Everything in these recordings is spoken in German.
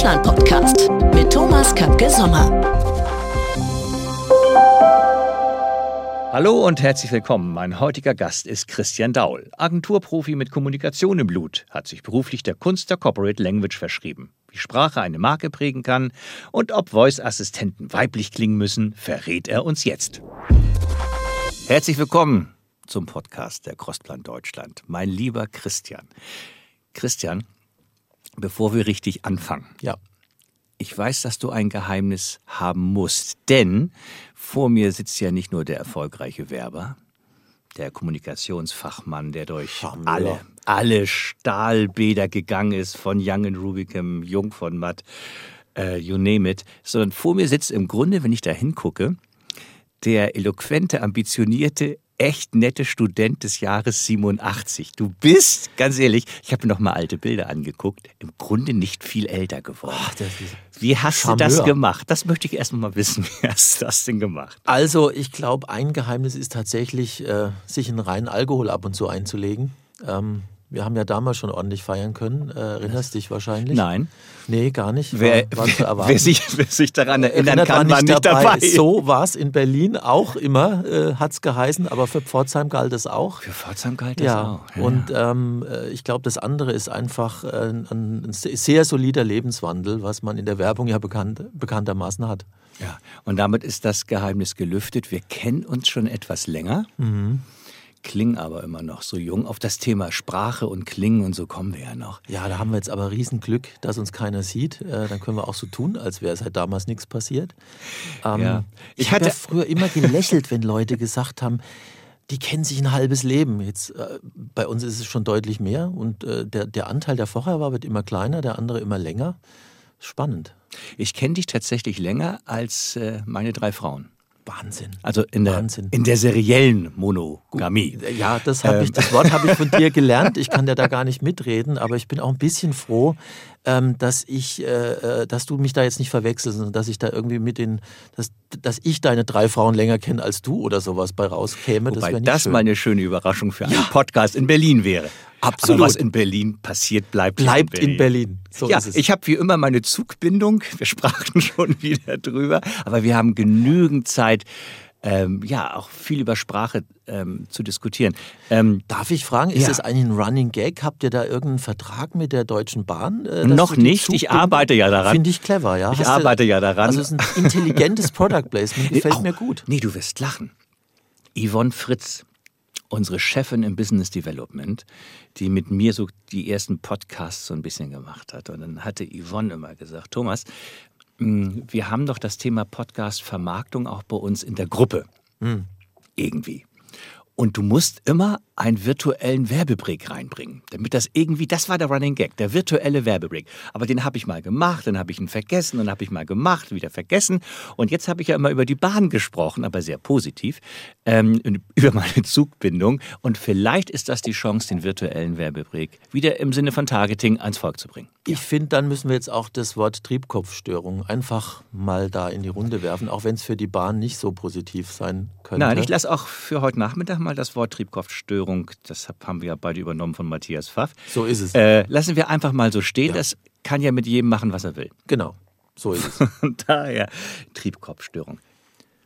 Deutschland Podcast mit Thomas Köpke Sommer. Hallo und herzlich willkommen. Mein heutiger Gast ist Christian Daul, Agenturprofi mit Kommunikation im Blut, hat sich beruflich der Kunst der Corporate Language verschrieben. Wie Sprache eine Marke prägen kann und ob Voice-Assistenten weiblich klingen müssen, verrät er uns jetzt. Herzlich willkommen zum Podcast der Crossplan Deutschland, mein lieber Christian. Christian, bevor wir richtig anfangen. Ja. Ich weiß, dass du ein Geheimnis haben musst, denn vor mir sitzt ja nicht nur der erfolgreiche Werber, der Kommunikationsfachmann, der durch Charmeur. alle, alle Stahlbäder gegangen ist, von Young Rubicam, Jung von Matt, äh, you name it, sondern vor mir sitzt im Grunde, wenn ich da hingucke, der eloquente, ambitionierte, echt nette Student des Jahres 87. Du bist, ganz ehrlich, ich habe mir noch mal alte Bilder angeguckt, im Grunde nicht viel älter geworden. Ist Wie hast du das Charmeur. gemacht? Das möchte ich erst mal wissen. Wie hast du das denn gemacht? Also, ich glaube, ein Geheimnis ist tatsächlich, äh, sich einen reinen Alkohol ab und zu einzulegen. Ähm, wir haben ja damals schon ordentlich feiern können. Äh, erinnerst dich wahrscheinlich? Nein. Nee, gar nicht. Wer, war, war wer, sich, wer sich daran erinnern Erinnert kann, war nicht dabei. So war es in Berlin auch immer, äh, hat es geheißen, aber für Pforzheim galt es auch. Für Pforzheim galt das Ja, auch. und ähm, äh, ich glaube, das andere ist einfach äh, ein, ein sehr solider Lebenswandel, was man in der Werbung ja bekannt, bekanntermaßen hat. Ja, und damit ist das Geheimnis gelüftet. Wir kennen uns schon etwas länger, Mhm. Klingen aber immer noch so jung. Auf das Thema Sprache und Klingen und so kommen wir ja noch. Ja, da haben wir jetzt aber Riesenglück, dass uns keiner sieht. Äh, dann können wir auch so tun, als wäre seit damals nichts passiert. Ähm, Ja. Ich, Ich hatte hatte- ja früher immer gelächelt, wenn Leute gesagt haben, die kennen sich ein halbes Leben. Jetzt, äh, bei uns ist es schon deutlich mehr und äh, der, der Anteil, der vorher war, wird immer kleiner, der andere immer länger. Spannend. Ich kenne dich tatsächlich länger als äh, meine drei Frauen. Wahnsinn. Also in der, Wahnsinn. in der seriellen Monogamie. Ja, das, hab Ähm. ich, das Wort habe ich von dir gelernt. Ich kann ja da gar nicht mitreden, aber ich bin auch ein bisschen froh, ähm, dass ich, äh, äh, dass du mich da jetzt nicht verwechselst, sondern dass ich da irgendwie mit den, dass, dass ich deine drei Frauen länger kenne als du oder sowas bei rauskäme. das Wobei das, schön. mal eine schöne Überraschung für einen Podcast in Berlin wäre. Absolut. Aber was in Berlin passiert, bleibt, bleibt in Berlin. So ja, ist es. ich habe wie immer meine Zugbindung. Wir sprachen schon wieder drüber, aber wir haben genügend Zeit, ähm, ja, auch viel über Sprache ähm, zu diskutieren. Ähm, Darf ich fragen, ist Ja. das eigentlich ein Running Gag? Habt ihr da irgendeinen Vertrag mit der Deutschen Bahn? äh, Noch nicht. Ich arbeite ja daran. Finde ich clever, ja. Ich Hast du- arbeite ja daran. Also es ist ein intelligentes Product Placement, gefällt Au, mir gut. Nee, du wirst lachen. Yvonne Fritz, unsere Chefin im Business Development, die mit mir so die ersten Podcasts so ein bisschen gemacht hat. Und dann hatte Yvonne immer gesagt, Thomas, wir haben doch das Thema Podcast-Vermarktung auch bei uns in der Gruppe. Irgendwie. Und du musst immer einen virtuellen Werbebreak reinbringen, damit das irgendwie, das war der Running Gag, der virtuelle Werbebreak. Aber den habe ich mal gemacht, dann habe ich ihn vergessen, dann habe ich mal gemacht, wieder vergessen. Und jetzt habe ich ja immer über die Bahn gesprochen, aber sehr positiv, ähm, über meine Zugbindung. Und vielleicht ist das die Chance, den virtuellen Werbebreak wieder im Sinne von Targeting ans Volk zu bringen. Ich finde, dann müssen wir jetzt auch das Wort Triebkopfstörung einfach mal da in die Runde werfen, auch wenn es für die Bahn nicht so positiv sein könnte. Nein, ich lasse auch für heute Nachmittag mal das Wort Triebkopfstörung, das hab- haben wir ja beide übernommen von Matthias Pfaff. So ist es. Äh, lassen wir einfach mal so stehen. Ja. Das kann ja mit jedem machen, was er will. Genau, so ist es. Daher Triebkopfstörung.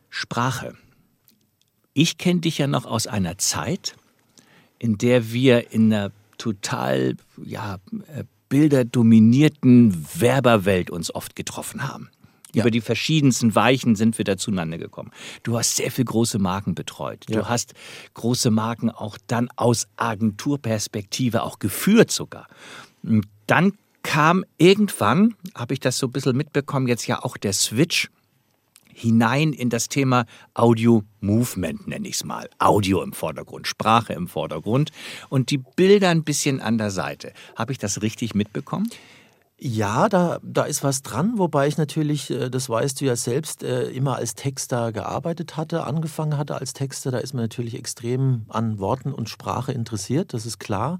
Sprache. Ich kenne dich ja noch aus einer Zeit, in der wir in einer total ja, äh, bilderdominierten Werberwelt uns oft getroffen haben. Ja. Über die verschiedensten Weichen sind wir da zueinander gekommen. Du hast sehr viel große Marken betreut. Du Ja. hast große Marken auch dann aus Agenturperspektive auch geführt sogar. Und dann kam irgendwann, habe ich das so ein bisschen mitbekommen, jetzt ja auch der Switch hinein in das Thema Audio Movement, nenne ich es mal. Audio im Vordergrund, Sprache im Vordergrund und die Bilder ein bisschen an der Seite. Habe ich das richtig mitbekommen? Ja, da, da ist was dran, wobei ich natürlich, äh, das weißt du ja selbst, äh, immer als Texter gearbeitet hatte, angefangen hatte als Texter. Da ist man natürlich extrem an Worten und Sprache interessiert, das ist klar.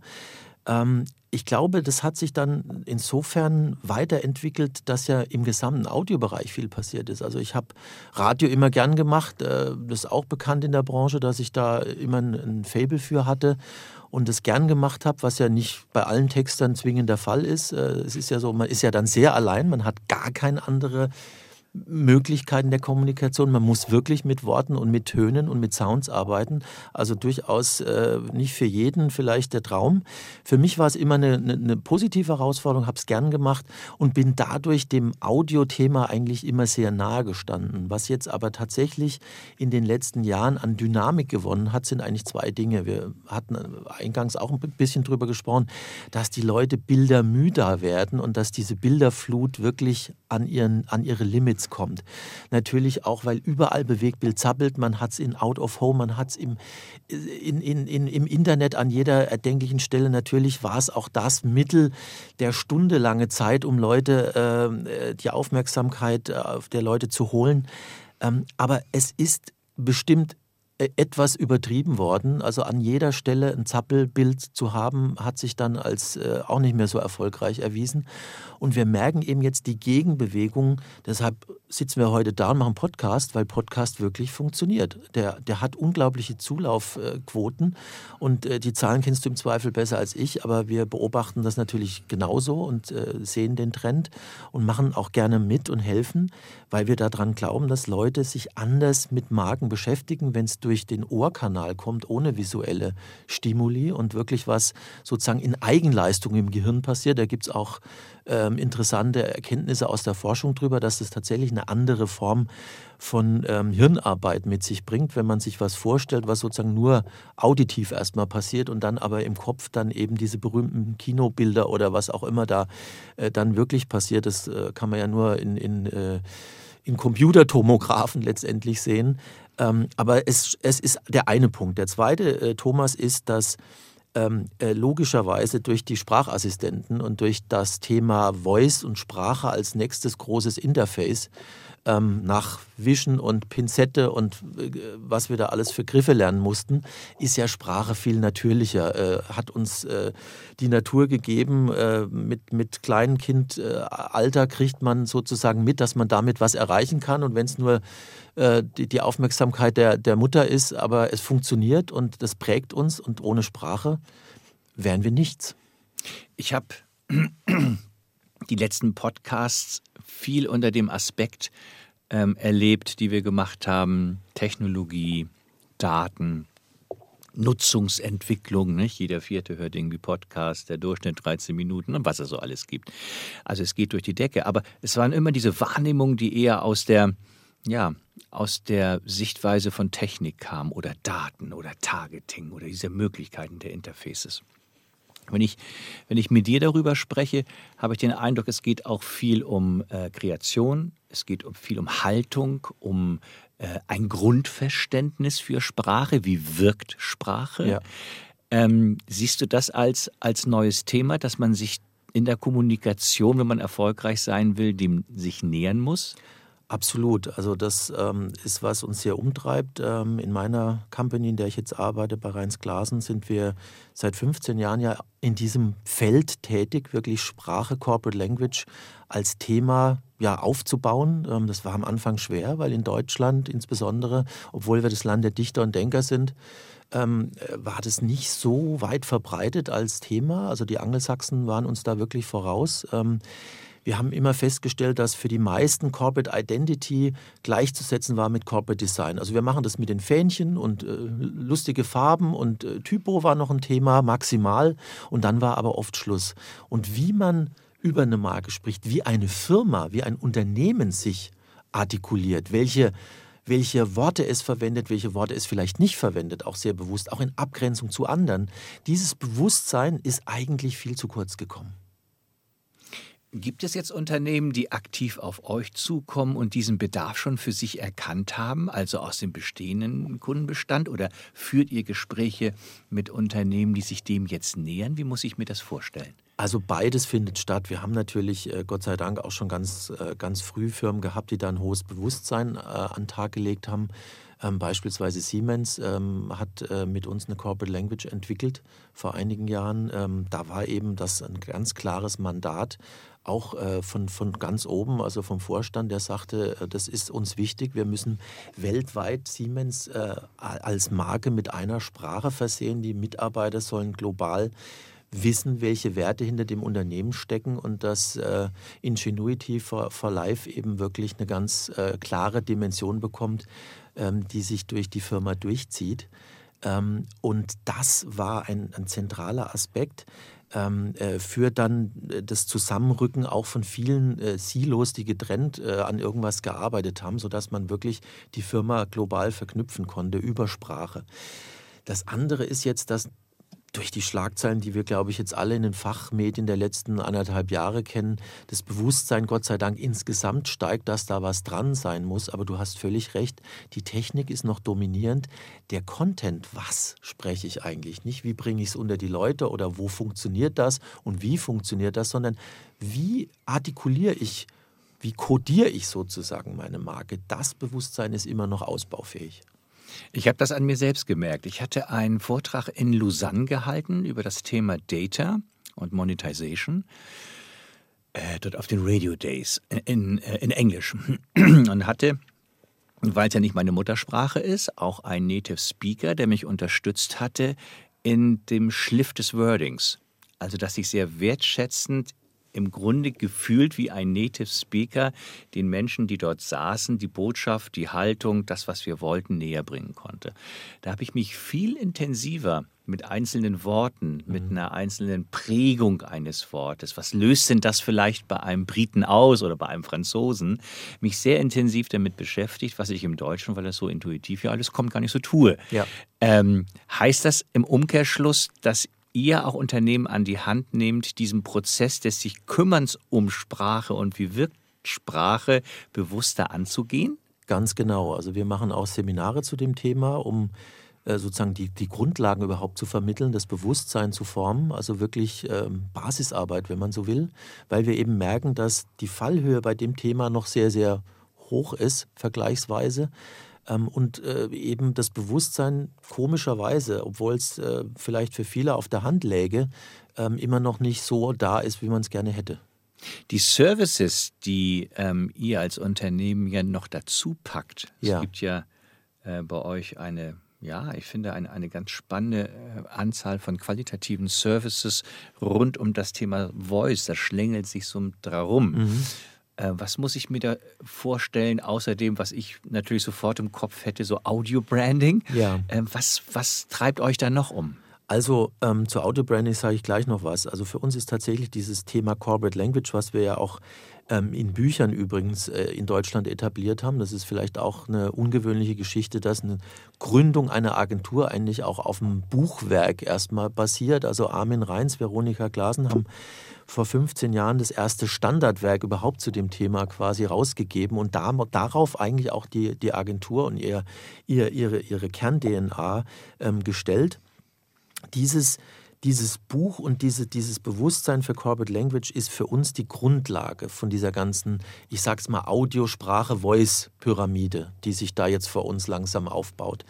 Ähm, ich glaube, das hat sich dann insofern weiterentwickelt, dass ja im gesamten Audiobereich viel passiert ist. Also ich habe Radio immer gern gemacht, äh, das ist auch bekannt in der Branche, dass ich da immer ein, Fable für hatte. Und es gern gemacht habe, was ja nicht bei allen Textern zwingend der Fall ist. Äh, es ist ja so, man ist ja dann sehr allein, man hat gar keine andere Möglichkeiten der Kommunikation. Man muss wirklich mit Worten und mit Tönen und mit Sounds arbeiten. Also durchaus äh, nicht für jeden vielleicht der Traum. Für mich war es immer eine, eine, eine positive Herausforderung, habe es gern gemacht und bin dadurch dem Audiothema eigentlich immer sehr nahe gestanden. Was jetzt aber tatsächlich in den letzten Jahren an Dynamik gewonnen hat, sind eigentlich zwei Dinge. Wir hatten eingangs auch ein bisschen drüber gesprochen, dass die Leute bildermüder werden und dass diese Bilderflut wirklich an, ihren, an ihre Limits Netz kommt. Natürlich auch, weil überall Bewegtbild zappelt. Man hat es in Out of Home, man hat es im, in, in, in, im Internet an jeder erdenklichen Stelle. Natürlich war es auch das Mittel der Stunde lange Zeit, um Leute, äh, die Aufmerksamkeit äh, der Leute zu holen. Ähm, aber es ist bestimmt äh, etwas übertrieben worden. Also an jeder Stelle ein Zappelbild zu haben, hat sich dann als äh, auch nicht mehr so erfolgreich erwiesen. Und wir merken eben jetzt die Gegenbewegung. Deshalb sitzen wir heute da und machen Podcast, weil Podcast wirklich funktioniert. Der, der hat unglaubliche Zulaufquoten und äh, die Zahlen kennst du im Zweifel besser als ich, aber wir beobachten das natürlich genauso und äh, sehen den Trend und machen auch gerne mit und helfen, weil wir daran glauben, dass Leute sich anders mit Marken beschäftigen, wenn es durch den Ohrkanal kommt, ohne visuelle Stimuli und wirklich was sozusagen in Eigenleistung im Gehirn passiert. Da gibt es auch ähm, interessante Erkenntnisse aus der Forschung darüber, dass es tatsächlich eine andere Form von ähm, Hirnarbeit mit sich bringt, wenn man sich was vorstellt, was sozusagen nur auditiv erstmal passiert und dann aber im Kopf dann eben diese berühmten Kinobilder oder was auch immer da äh, dann wirklich passiert. Das äh, kann man ja nur in, in, äh, in Computertomographen letztendlich sehen. Ähm, aber es, es ist der eine Punkt. Der zweite, äh, Thomas, ist, dass ähm, äh, logischerweise durch die Sprachassistenten und durch das Thema Voice und Sprache als nächstes großes Interface ähm, nach Wischen und Pinzette und äh, was wir da alles für Griffe lernen mussten, ist ja Sprache viel natürlicher. Äh, hat uns die Natur gegeben. Mit, mit Kleinkindalter äh, kriegt man sozusagen mit, dass man damit was erreichen kann. Und wenn es nur äh, die, die Aufmerksamkeit der, der Mutter ist, aber es funktioniert und das prägt uns und ohne Sprache wären wir nichts. Ich habe die letzten Podcasts viel unter dem Aspekt ähm, erlebt, die wir gemacht haben, Technologie, Daten, Nutzungsentwicklung. Nicht? Jeder Vierte hört irgendwie Podcast, der Durchschnitt 13 Minuten und was es so alles gibt. Also es geht durch die Decke. Aber es waren immer diese Wahrnehmungen, die eher aus der, ja, aus der Sichtweise von Technik kamen oder Daten oder Targeting oder diese Möglichkeiten der Interfaces. Wenn ich, wenn ich mit dir darüber spreche, habe ich den Eindruck, es geht auch viel um äh, Kreation, es geht um, viel um Haltung, um äh, ein Grundverständnis für Sprache. Wie wirkt Sprache? Ja. Ähm, siehst du das als, als neues Thema, dass man sich in der Kommunikation, wenn man erfolgreich sein will, dem sich nähern muss? Absolut. Also das ähm, ist, was uns sehr umtreibt. Ähm, in meiner Company, in der ich jetzt arbeite, bei Rheins Glasen, sind wir seit 15 Jahren ja in diesem Feld tätig, wirklich Sprache, Corporate Language als Thema ja, aufzubauen. Ähm, das war am Anfang schwer, weil in Deutschland insbesondere, obwohl wir das Land der Dichter und Denker sind, ähm, war das nicht so weit verbreitet als Thema. Also die Angelsachsen waren uns da wirklich voraus. Wir haben immer festgestellt, dass für die meisten Corporate Identity gleichzusetzen war mit Corporate Design. Also wir machen das mit den Fähnchen und äh, lustige Farben und äh, Typo war noch ein Thema, maximal. Und dann war aber oft Schluss. Und wie man über eine Marke spricht, wie eine Firma, wie ein Unternehmen sich artikuliert, welche welche Worte es verwendet, welche Worte es vielleicht nicht verwendet, auch sehr bewusst, auch in Abgrenzung zu anderen. Dieses Bewusstsein ist eigentlich viel zu kurz gekommen. Gibt es jetzt Unternehmen, die aktiv auf euch zukommen und diesen Bedarf schon für sich erkannt haben, also aus dem bestehenden Kundenbestand? Oder führt ihr Gespräche mit Unternehmen, die sich dem jetzt nähern? Wie muss ich mir das vorstellen? Also beides findet statt. Wir haben natürlich äh, Gott sei Dank auch schon ganz, äh, ganz früh Firmen gehabt, die da ein hohes Bewusstsein äh, an den Tag gelegt haben. Ähm, beispielsweise Siemens ähm, hat äh, mit uns eine Corporate Language entwickelt vor einigen Jahren. Ähm, da war eben das ein ganz klares Mandat, auch äh, von, von ganz oben, also vom Vorstand, der sagte, äh, das ist uns wichtig, wir müssen weltweit Siemens äh, als Marke mit einer Sprache versehen. Die Mitarbeiter sollen global wissen, welche Werte hinter dem Unternehmen stecken und dass äh, Ingenuity for, for Life eben wirklich eine ganz äh, klare Dimension bekommt, die sich durch die Firma durchzieht. Ähm, und das war ein, ein zentraler Aspekt ähm, äh, für dann äh, das Zusammenrücken auch von vielen äh, Silos, die getrennt an irgendwas gearbeitet haben, sodass man wirklich die Firma global verknüpfen konnte über Sprache. Das andere ist jetzt, dass durch die Schlagzeilen, die wir, glaube ich, jetzt alle in den Fachmedien der letzten anderthalb Jahre kennen, das Bewusstsein Gott sei Dank insgesamt steigt, dass da was dran sein muss. Aber du hast völlig recht, die Technik ist noch dominierend. Der Content, was spreche ich eigentlich? Nicht, wie bringe ich es unter die Leute oder wo funktioniert das und wie funktioniert das, sondern wie artikuliere ich, wie kodiere ich sozusagen meine Marke. Das Bewusstsein ist immer noch ausbaufähig. Ich habe das an mir selbst gemerkt. Ich hatte einen Vortrag in Lausanne gehalten über das Thema Data und Monetization. Äh, dort auf den Radio Days in, äh, in Englisch. Und hatte, weil es ja nicht meine Muttersprache ist, auch einen Native Speaker, der mich unterstützt hatte in dem Schliff des Wordings. Also, dass ich sehr wertschätzend im Grunde gefühlt wie ein Native Speaker den Menschen, die dort saßen, die Botschaft, die Haltung, das, was wir wollten, näher bringen konnte. Da habe ich mich viel intensiver mit einzelnen Worten, mit mhm. einer einzelnen Prägung eines Wortes. Was löst denn das vielleicht bei einem Briten aus oder bei einem Franzosen? Mich sehr intensiv damit beschäftigt, was ich im Deutschen, weil das so intuitiv ja alles kommt, gar nicht so tue. Ja. Ähm, heißt das im Umkehrschluss, dass ihr auch Unternehmen an die Hand nehmt, diesen Prozess des sich Kümmerns um Sprache und wie wirkt Sprache bewusster anzugehen? Ganz genau. Also wir machen auch Seminare zu dem Thema, um äh, sozusagen die, die Grundlagen überhaupt zu vermitteln, das Bewusstsein zu formen, also wirklich ähm, Basisarbeit, wenn man so will, weil wir eben merken, dass die Fallhöhe bei dem Thema noch sehr, sehr hoch ist, vergleichsweise. Ähm, und äh, eben das Bewusstsein komischerweise, obwohl es äh, vielleicht für viele auf der Hand läge, ähm, immer noch nicht so da ist, wie man es gerne hätte. Die Services, die ähm, ihr als Unternehmen ja noch dazu packt, ja. es gibt ja äh, bei euch eine ja, ich finde eine, eine ganz spannende äh, Anzahl von qualitativen Services rund um das Thema Voice. Das schlängelt sich so darum. Mhm. Äh, was muss ich mir da vorstellen, außerdem, was ich natürlich sofort im Kopf hätte, so Audio-Branding? Ja. Äh, was, was treibt euch da noch um? Also ähm, zu Audio-Branding sage ich gleich noch was. Also für uns ist tatsächlich dieses Thema Corporate Language, was wir ja auch ähm, in Büchern übrigens äh, in Deutschland etabliert haben. Das ist vielleicht auch eine ungewöhnliche Geschichte, dass eine Gründung einer Agentur eigentlich auch auf einem Buchwerk erstmal basiert. Also Armin Reins, Veronika Glasen haben vor 15 Jahren das erste Standardwerk überhaupt zu dem Thema quasi rausgegeben und da, darauf eigentlich auch die, die Agentur und ihr, ihr, ihre, ihre Kern-DNA ähm, gestellt. Dieses dieses Buch und diese, dieses Bewusstsein für Corporate Language ist für uns die Grundlage von dieser ganzen, ich sag's mal, Audio-Sprache-Voice-Pyramide, die sich da jetzt vor uns langsam aufbaut.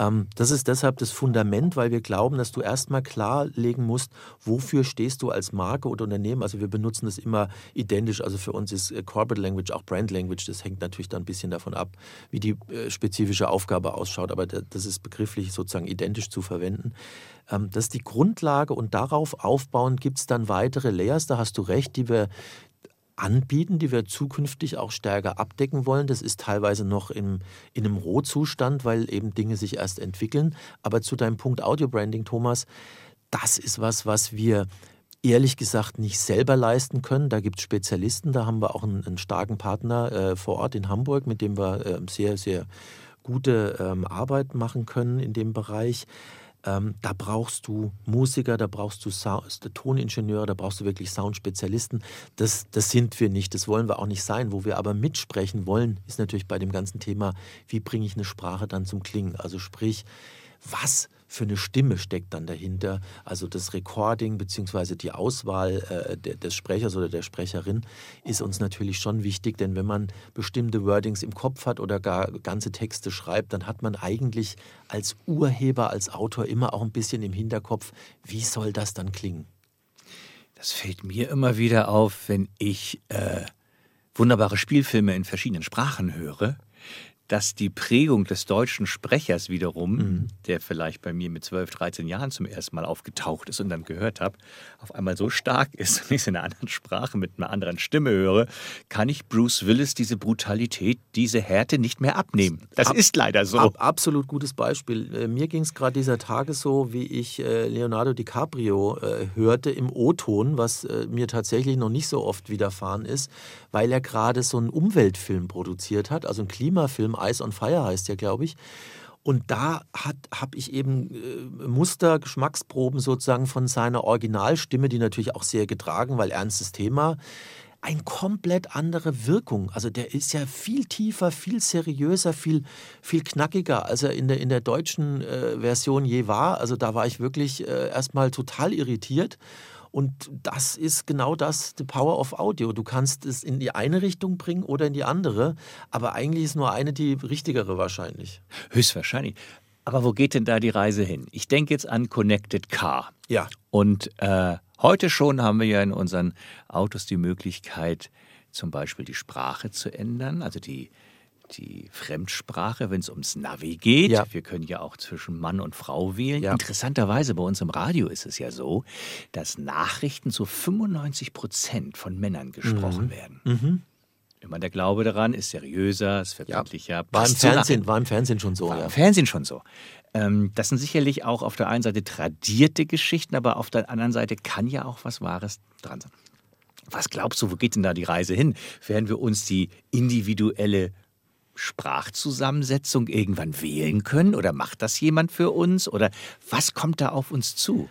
Ähm, das ist deshalb das Fundament, weil wir glauben, dass du erstmal klarlegen musst, wofür stehst du als Marke oder Unternehmen. Also wir benutzen das immer identisch. Also für uns ist äh, Corporate Language auch Brand Language. Das hängt natürlich dann ein bisschen davon ab, wie die äh, spezifische Aufgabe ausschaut. Aber das ist begrifflich sozusagen identisch zu verwenden. Ähm, das ist die Grundlage und darauf aufbauend gibt es dann weitere Layers. Da hast du recht, die wir, anbieten, die wir zukünftig auch stärker abdecken wollen. Das ist teilweise noch im, in einem Rohzustand, weil eben Dinge sich erst entwickeln. Aber zu deinem Punkt Audio Branding, Thomas, das ist was, was wir ehrlich gesagt nicht selber leisten können. Da gibt es Spezialisten, da haben wir auch einen, einen starken Partner äh, vor Ort in Hamburg, mit dem wir äh, sehr, sehr gute ähm, Arbeit machen können in dem Bereich. Ähm, da brauchst du Musiker, da brauchst du Sound, Toningenieure, da brauchst du wirklich Soundspezialisten. Das, das sind wir nicht, das wollen wir auch nicht sein. Wo wir aber mitsprechen wollen, ist natürlich bei dem ganzen Thema, wie bringe ich eine Sprache dann zum Klingen? Also sprich, was für eine Stimme steckt dann dahinter. Also das Recording bzw. die Auswahl äh, des Sprechers oder der Sprecherin ist uns natürlich schon wichtig, denn wenn man bestimmte Wordings im Kopf hat oder gar ganze Texte schreibt, dann hat man eigentlich als Urheber, als Autor immer auch ein bisschen im Hinterkopf, wie soll das dann klingen? Das fällt mir immer wieder auf, wenn ich äh, wunderbare Spielfilme in verschiedenen Sprachen höre dass die Prägung des deutschen Sprechers wiederum, mhm. der vielleicht bei mir mit 12, 13 Jahren zum ersten Mal aufgetaucht ist und dann gehört habe, auf einmal so stark ist, wenn ich es in einer anderen Sprache mit einer anderen Stimme höre, kann ich Bruce Willis diese Brutalität, diese Härte nicht mehr abnehmen. Das ab, ist leider so. Ab, absolut gutes Beispiel. Äh, mir ging es gerade dieser Tage so, wie ich äh, Leonardo DiCaprio äh, hörte im O-Ton, was mir tatsächlich noch nicht so oft widerfahren ist, weil er gerade so einen Umweltfilm produziert hat, also einen Klimafilm Ice on Fire heißt ja, glaube ich. Und da habe ich eben äh, Muster, Geschmacksproben sozusagen von seiner Originalstimme, die natürlich auch sehr getragen, weil ernstes Thema, eine komplett andere Wirkung. Also der ist ja viel tiefer, viel seriöser, viel, viel knackiger, als er in der, in der deutschen äh, Version je war. Also da war ich wirklich äh, erstmal total irritiert. Und das ist genau das, the power of Audio. Du kannst es in die eine Richtung bringen oder in die andere, aber eigentlich ist nur eine die richtigere wahrscheinlich. Höchstwahrscheinlich. Aber wo geht denn da die Reise hin? Ich denke jetzt an Connected Car. Ja. Und äh, heute schon haben wir ja in unseren Autos die Möglichkeit, zum Beispiel die Sprache zu ändern, also die die Fremdsprache, wenn es ums Navi geht. Ja. Wir können ja auch zwischen Mann und Frau wählen. Ja. Interessanterweise bei uns im Radio ist es ja so, dass Nachrichten zu 95 Prozent von Männern gesprochen mhm. werden. Mhm. Immer der Glaube daran ist seriöser, ist verbindlicher. Ja. War, im Fernsehen, war im Fernsehen schon so. War ja. im Fernsehen schon so. Ähm, das sind sicherlich auch auf der einen Seite tradierte Geschichten, aber auf der anderen Seite kann ja auch was Wahres dran sein. Was glaubst du, wo geht denn da die Reise hin? Werden wir uns die individuelle Sprachzusammensetzung irgendwann wählen können? Oder macht das jemand für uns? Oder was kommt da auf uns zu?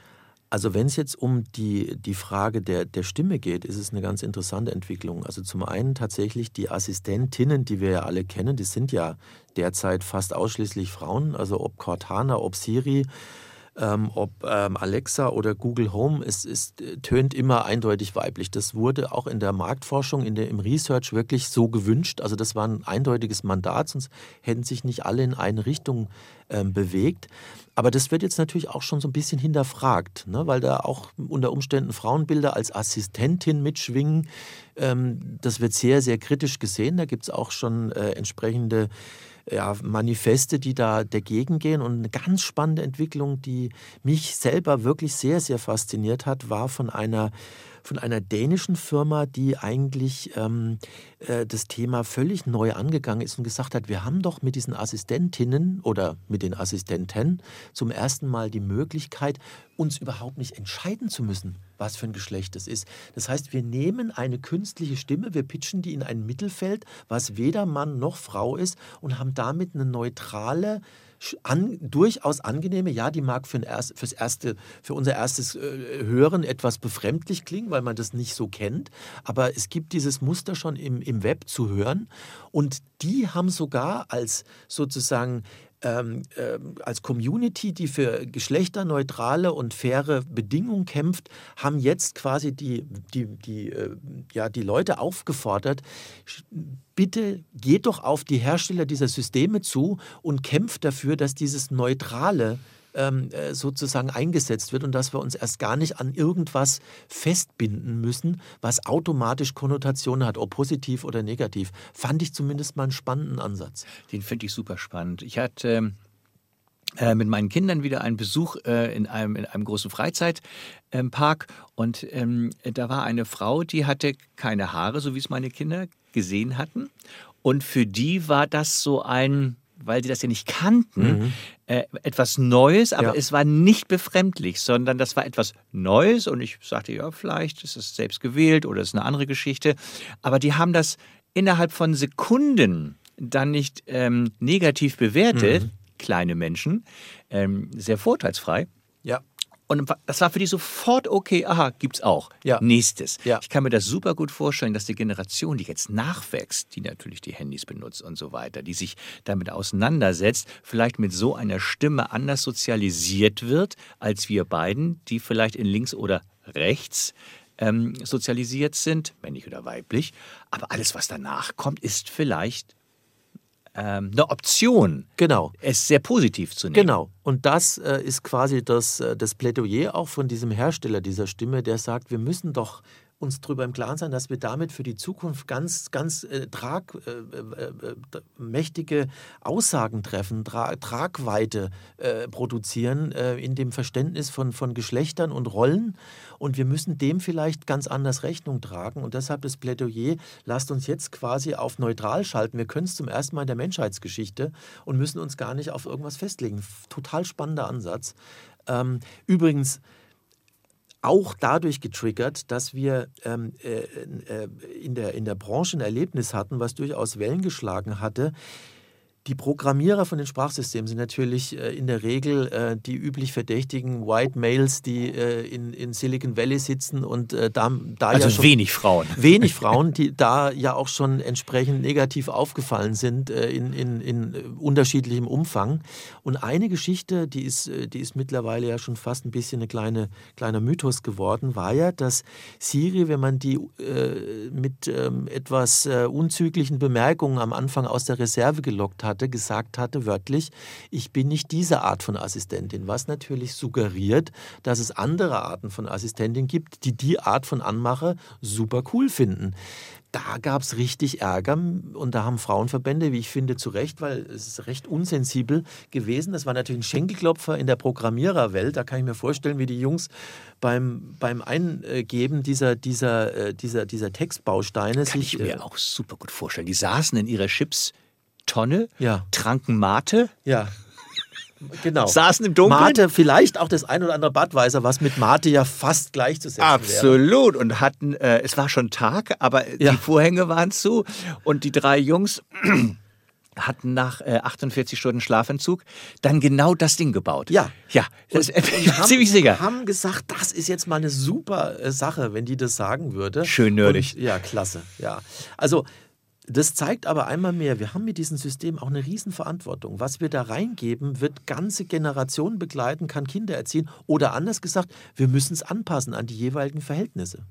Also wenn es jetzt um die, die Frage der, der Stimme geht, ist es eine ganz interessante Entwicklung. Also zum einen tatsächlich die Assistentinnen, die wir ja alle kennen, die sind ja derzeit fast ausschließlich Frauen. Also ob Cortana, ob Siri, ähm, ob ähm, Alexa oder Google Home, es, es tönt immer eindeutig weiblich. Das wurde auch in der Marktforschung, in der, im Research wirklich so gewünscht. Also das war ein eindeutiges Mandat, sonst hätten sich nicht alle in eine Richtung ähm, bewegt. Aber das wird jetzt natürlich auch schon so ein bisschen hinterfragt, ne? weil da auch unter Umständen Frauenbilder als Assistentin mitschwingen. Ähm, das wird sehr, sehr kritisch gesehen. Da gibt es auch schon äh, entsprechende ja, Manifeste, die da dagegen gehen. Und eine ganz spannende Entwicklung, die mich selber wirklich sehr, sehr fasziniert hat, war von einer von einer dänischen Firma, die eigentlich ähm, äh, das Thema völlig neu angegangen ist und gesagt hat, wir haben doch mit diesen Assistentinnen oder mit den Assistenten zum ersten Mal die Möglichkeit, uns überhaupt nicht entscheiden zu müssen, was für ein Geschlecht es ist. Das heißt, wir nehmen eine künstliche Stimme, wir pitchen die in ein Mittelfeld, was weder Mann noch Frau ist und haben damit eine neutrale an, durchaus angenehme, ja, die mag für erst, fürs erste, für unser erstes äh, Hören etwas befremdlich klingen, weil man das nicht so kennt. Aber es gibt dieses Muster schon im, im Web zu hören. Und die haben sogar als sozusagen ähm, äh, als Community, die für geschlechterneutrale und faire Bedingungen kämpft, haben jetzt quasi die, die, die, äh, ja, die Leute aufgefordert, bitte geht doch auf die Hersteller dieser Systeme zu und kämpft dafür, dass dieses neutrale ähm, äh, sozusagen eingesetzt wird und dass wir uns erst gar nicht an irgendwas festbinden müssen, was automatisch Konnotationen hat, ob positiv oder negativ. Fand ich zumindest mal einen spannenden Ansatz. Den finde ich super spannend. Ich hatte äh, mit meinen Kindern wieder einen Besuch äh, in, einem, in einem großen Freizeitpark und ähm, da war eine Frau, die hatte keine Haare, so wie es meine Kinder gesehen hatten. Und für die war das so ein weil sie das ja nicht kannten, mhm. äh, etwas Neues, aber ja. es war nicht befremdlich, sondern das war etwas Neues und ich sagte, ja, vielleicht ist es selbst gewählt oder ist eine andere Geschichte. Aber die haben das innerhalb von Sekunden dann nicht ähm, negativ bewertet, mhm. kleine Menschen, ähm, sehr vorteilsfrei. Und das war für die sofort okay, aha, gibt's auch. Ja. Nächstes. Ja. Ich kann mir das super gut vorstellen, dass die Generation, die jetzt nachwächst, die natürlich die Handys benutzt und so weiter, die sich damit auseinandersetzt, vielleicht mit so einer Stimme anders sozialisiert wird, als wir beiden, die vielleicht in links oder rechts ähm, sozialisiert sind, männlich oder weiblich. Aber alles, was danach kommt, ist vielleicht ähm, eine Option, Genau. es sehr positiv zu nehmen. Genau. Und das äh, ist quasi das, äh, das Plädoyer auch von diesem Hersteller dieser Stimme, der sagt, wir müssen doch uns darüber im Klaren sein, dass wir damit für die Zukunft ganz, ganz äh, trag, äh, äh, äh, mächtige Aussagen treffen, Tra Tragweite äh, produzieren äh, in dem Verständnis von, von Geschlechtern und Rollen. Und wir müssen dem vielleicht ganz anders Rechnung tragen. Und deshalb das Plädoyer, lasst uns jetzt quasi auf neutral schalten. Wir können es zum ersten Mal in der Menschheitsgeschichte und müssen uns gar nicht auf irgendwas festlegen. Total spannender Ansatz. Ähm, übrigens, auch dadurch getriggert, dass wir ähm, äh, äh, in, der, in der Branche ein Erlebnis hatten, was durchaus Wellen geschlagen hatte. Die Programmierer von den Sprachsystemen sind natürlich äh, in der Regel äh, die üblich verdächtigen White Males, die äh, in, in Silicon Valley sitzen und äh, da, da Also ja schon wenig Frauen. wenig Frauen, die da ja auch schon entsprechend negativ aufgefallen sind äh, in, in, in unterschiedlichem Umfang. Und eine Geschichte, die ist, äh, die ist mittlerweile ja schon fast ein bisschen ein kleine, kleiner Mythos geworden, war ja, dass Siri, wenn man die mit ähm, etwas unzüglichen Bemerkungen am Anfang aus der Reserve gelockt hatte, gesagt hatte wörtlich, ich bin nicht diese Art von Assistentin, was natürlich suggeriert, dass es andere Arten von Assistentin gibt, die die Art von Anmache super cool finden. Da gab es richtig Ärger und da haben Frauenverbände, wie ich finde, zu Recht, weil es ist recht unsensibel gewesen. Das war natürlich ein Schenkelklopfer in der Programmiererwelt. Da kann ich mir vorstellen, wie die Jungs beim, beim Eingeben dieser, dieser, äh, dieser, dieser Textbausteine Kann sich. ich äh, mir auch super gut vorstellen. Die saßen in ihrer Chipstonne, Ja. tranken Mate, Ja. Genau. saßen im Dunkeln. Mate, vielleicht auch das ein oder andere Badweiser, was mit Mate ja fast gleichzusetzen wäre. Absolut. Und hatten, äh, es war schon Tag, aber Ja. die Vorhänge waren zu. Und die drei Jungs hatten nach äh, 48 Stunden Schlafentzug dann genau das Ding gebaut. Ja. Ja, das bin und ich haben- ziemlich sicher. haben gesagt, das ist jetzt mal eine super äh, Sache, wenn die das sagen würde. Schön nerdig. Und, ja, klasse. Ja. Also das zeigt aber einmal mehr, wir haben mit diesem System auch eine Riesenverantwortung. Was wir da reingeben, wird ganze Generationen begleiten, kann Kinder erziehen. Oder anders gesagt, wir müssen es anpassen an die jeweiligen Verhältnisse.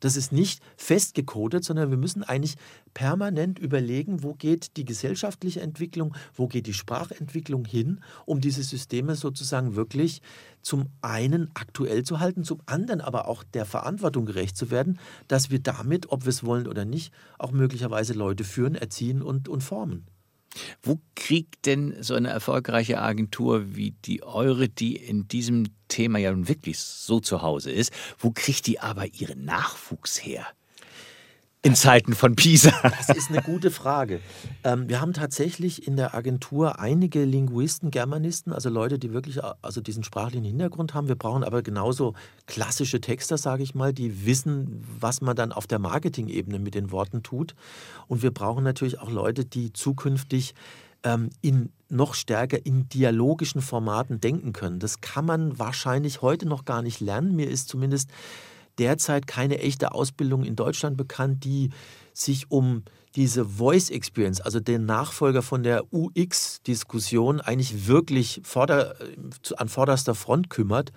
Das ist nicht festgekodet, sondern wir müssen eigentlich permanent überlegen, wo geht die gesellschaftliche Entwicklung, wo geht die Sprachentwicklung hin, um diese Systeme sozusagen wirklich zum einen aktuell zu halten, zum anderen aber auch der Verantwortung gerecht zu werden, dass wir damit, ob wir es wollen oder nicht, auch möglicherweise Leute führen, erziehen und, und formen. Wo kriegt denn so eine erfolgreiche Agentur wie die eure, die in diesem Thema ja nun wirklich so zu Hause ist, wo kriegt die aber ihren Nachwuchs her? In Zeiten von Pisa. Das ist eine gute Frage. Ähm, wir haben tatsächlich in der Agentur einige Linguisten, Germanisten, also Leute, die wirklich also diesen sprachlichen Hintergrund haben. Wir brauchen aber genauso klassische Texter, sage ich mal, die wissen, was man dann auf der Marketing-Ebene mit den Worten tut. Und wir brauchen natürlich auch Leute, die zukünftig ähm, in noch stärker in dialogischen Formaten denken können. Das kann man wahrscheinlich heute noch gar nicht lernen. Mir ist zumindest derzeit keine echte Ausbildung in Deutschland bekannt, die sich um diese Voice Experience, also den Nachfolger von der UX-Diskussion, eigentlich wirklich vorder, an vorderster Front kümmert.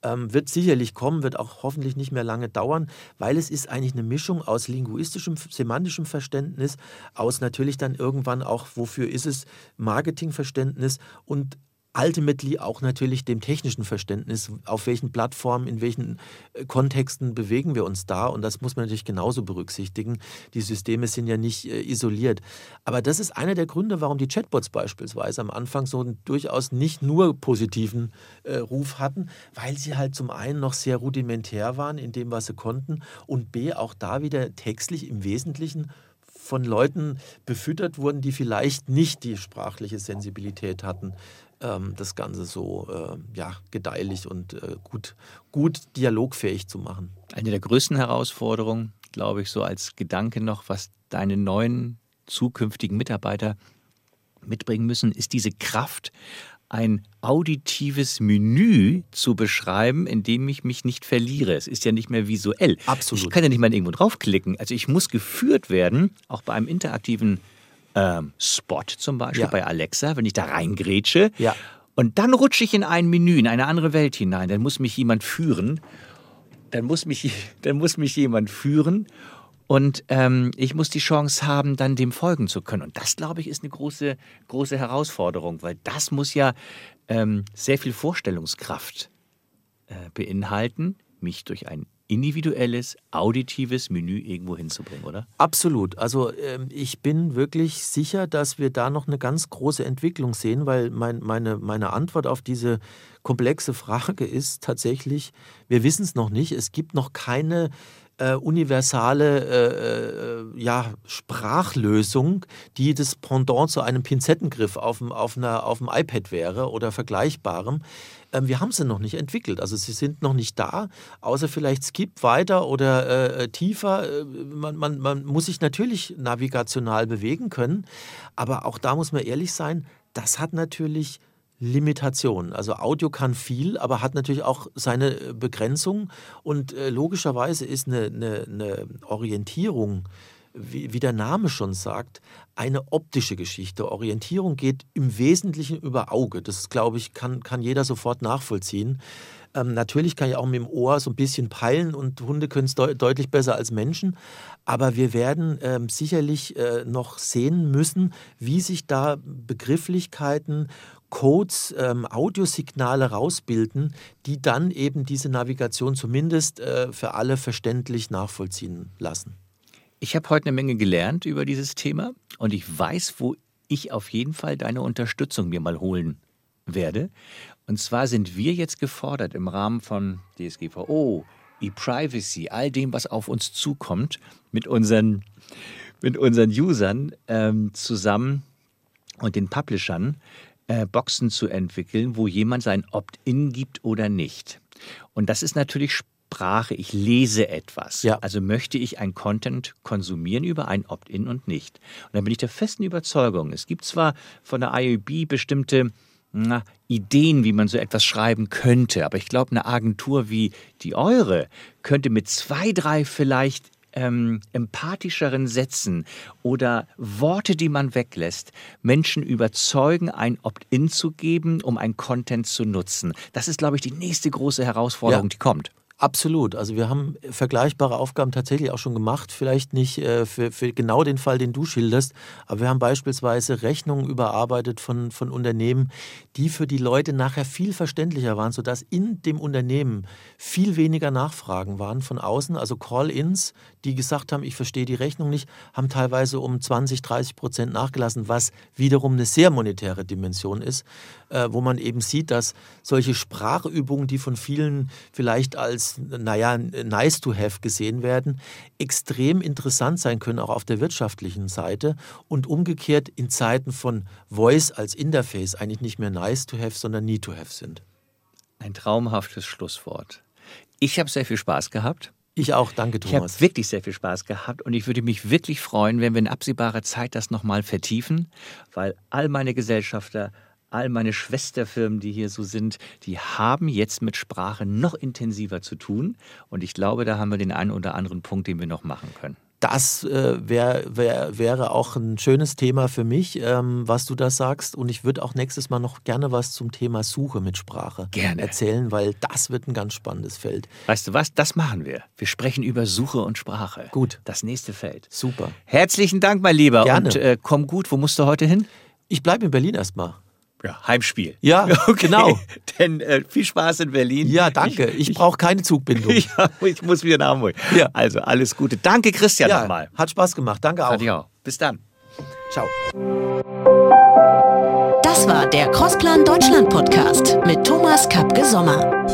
Ähm, wird sicherlich kommen, wird auch hoffentlich nicht mehr lange dauern, weil es ist eigentlich eine Mischung aus linguistischem, semantischem Verständnis, aus natürlich dann irgendwann auch, wofür ist es, Marketingverständnis und ultimately auch natürlich dem technischen Verständnis, auf welchen Plattformen, in welchen äh, Kontexten bewegen wir uns da. Und das muss man natürlich genauso berücksichtigen. Die Systeme sind ja nicht äh, isoliert. Aber das ist einer der Gründe, warum die Chatbots beispielsweise am Anfang so einen durchaus nicht nur positiven äh, Ruf hatten, weil sie halt zum einen noch sehr rudimentär waren in dem, was sie konnten und b auch da wieder textlich im Wesentlichen von Leuten befüttert wurden, die vielleicht nicht die sprachliche Sensibilität hatten, ähm, das Ganze so äh, ja, gedeihlich und äh, gut, gut dialogfähig zu machen. Eine der größten Herausforderungen, glaube ich, so als Gedanke noch, was deine neuen zukünftigen Mitarbeiter mitbringen müssen, ist diese Kraft ein auditives Menü zu beschreiben, in dem ich mich nicht verliere. Es ist ja nicht mehr visuell. Absolut. Ich kann ja nicht mal irgendwo draufklicken. Also ich muss geführt werden, auch bei einem interaktiven ähm, Spot zum Beispiel, Ja. bei Alexa, wenn ich da reingrätsche. Ja. Und dann rutsche ich in ein Menü, in eine andere Welt hinein. Dann muss mich jemand führen. Dann muss mich, dann muss mich jemand führen. Und ähm, ich muss die Chance haben, dann dem folgen zu können. Und das, glaube ich, ist eine große, große Herausforderung, weil das muss ja ähm, sehr viel Vorstellungskraft äh, beinhalten, mich durch ein individuelles, auditives Menü irgendwo hinzubringen, oder? Absolut. Also ähm, ich bin wirklich sicher, dass wir da noch eine ganz große Entwicklung sehen, weil mein, meine, meine Antwort auf diese komplexe Frage ist tatsächlich, wir wissen es noch nicht. Es gibt noch keine äh, universale äh, äh, ja, Sprachlösung, die das Pendant zu einem Pinzettengriff auf dem, auf, einer, auf dem iPad wäre oder vergleichbarem. Ähm, wir haben sie noch nicht entwickelt. Also sie sind noch nicht da, außer vielleicht Skip weiter oder äh, tiefer. Äh, Man, man, man muss sich natürlich navigational bewegen können, aber auch da muss man ehrlich sein, das hat natürlich Limitationen. Also Audio kann viel, aber hat natürlich auch seine äh, Begrenzung und äh, logischerweise ist eine, eine, eine Orientierung, wie, wie der Name schon sagt, eine optische Geschichte. Orientierung geht im Wesentlichen über Auge. Das, glaube ich, kann, kann jeder sofort nachvollziehen. Ähm, natürlich kann ich auch mit dem Ohr so ein bisschen peilen und Hunde können es deu deutlich besser als Menschen. Aber wir werden ähm, sicherlich äh, noch sehen müssen, wie sich da Begrifflichkeiten, Codes, ähm, Audiosignale rausbilden, die dann eben diese Navigation zumindest äh, für alle verständlich nachvollziehen lassen. Ich habe heute eine Menge gelernt über dieses Thema und ich weiß, wo ich auf jeden Fall deine Unterstützung mir mal holen werde. Und zwar sind wir jetzt gefordert im Rahmen von DSGVO, E-Privacy, all dem, was auf uns zukommt, mit unseren, mit unseren Usern ähm, zusammen und den Publishern äh, Boxen zu entwickeln, wo jemand sein Opt-in gibt oder nicht. Und das ist natürlich Sprache. Ich lese etwas. Ja. Also möchte ich ein Content konsumieren über ein Opt-in und nicht. Und dann bin ich der festen Überzeugung, es gibt zwar von der IOB bestimmte na, Ideen, wie man so etwas schreiben könnte, aber ich glaube, eine Agentur wie die eure könnte mit zwei, drei vielleicht ähm, empathischeren Sätzen oder Worte, die man weglässt, Menschen überzeugen, ein Opt-in zu geben, um ein Content zu nutzen. Das ist, glaube ich, die nächste große Herausforderung, Ja. die kommt. Absolut. Also wir haben vergleichbare Aufgaben tatsächlich auch schon gemacht. Vielleicht nicht äh, für, für genau den Fall, den du schilderst, aber wir haben beispielsweise Rechnungen überarbeitet von, von Unternehmen, die für die Leute nachher viel verständlicher waren, sodass in dem Unternehmen viel weniger Nachfragen waren von außen. Also Call-ins, die gesagt haben, ich verstehe die Rechnung nicht, haben teilweise um 20, 30 Prozent nachgelassen, was wiederum eine sehr monetäre Dimension ist, äh, wo man eben sieht, dass solche Sprachübungen, die von vielen vielleicht als, naja, nice to have gesehen werden, extrem interessant sein können, auch auf der wirtschaftlichen Seite und umgekehrt in Zeiten von Voice als Interface eigentlich nicht mehr nice to have, sondern need to have sind. Ein traumhaftes Schlusswort. Ich habe sehr viel Spaß gehabt. Ich auch, danke Ich habe Thomas. wirklich sehr viel Spaß gehabt und ich würde mich wirklich freuen, wenn wir in absehbarer Zeit das nochmal vertiefen, weil all meine Gesellschafter, all meine Schwesterfirmen, die hier so sind, die haben jetzt mit Sprache noch intensiver zu tun und ich glaube, da haben wir den einen oder anderen Punkt, den wir noch machen können. Das äh, wär, wär, wäre auch ein schönes Thema für mich, ähm, was du da sagst. Und ich würde auch nächstes Mal noch gerne was zum Thema Suche mit Sprache Gerne. erzählen, weil das wird ein ganz spannendes Feld. Weißt du was? Das machen wir. Wir sprechen über Suche und Sprache. Gut. Das nächste Feld. Super. Herzlichen Dank, mein Lieber. Gerne. Und äh, komm gut. Wo musst du heute hin? Ich bleibe in Berlin erstmal. Ja, Heimspiel. Ja, genau. Denn äh, viel Spaß in Berlin. Ja, danke. Ich, brauche keine Zugbindung. Ja, ich muss wieder nach Hamburg. Ja. Also alles Gute. Danke, Christian, Ja, nochmal. hat Spaß gemacht. Danke auch. Ich auch. Bis dann. Ciao. Das war der Crossplan Deutschland Podcast mit Thomas Kapke Sommer.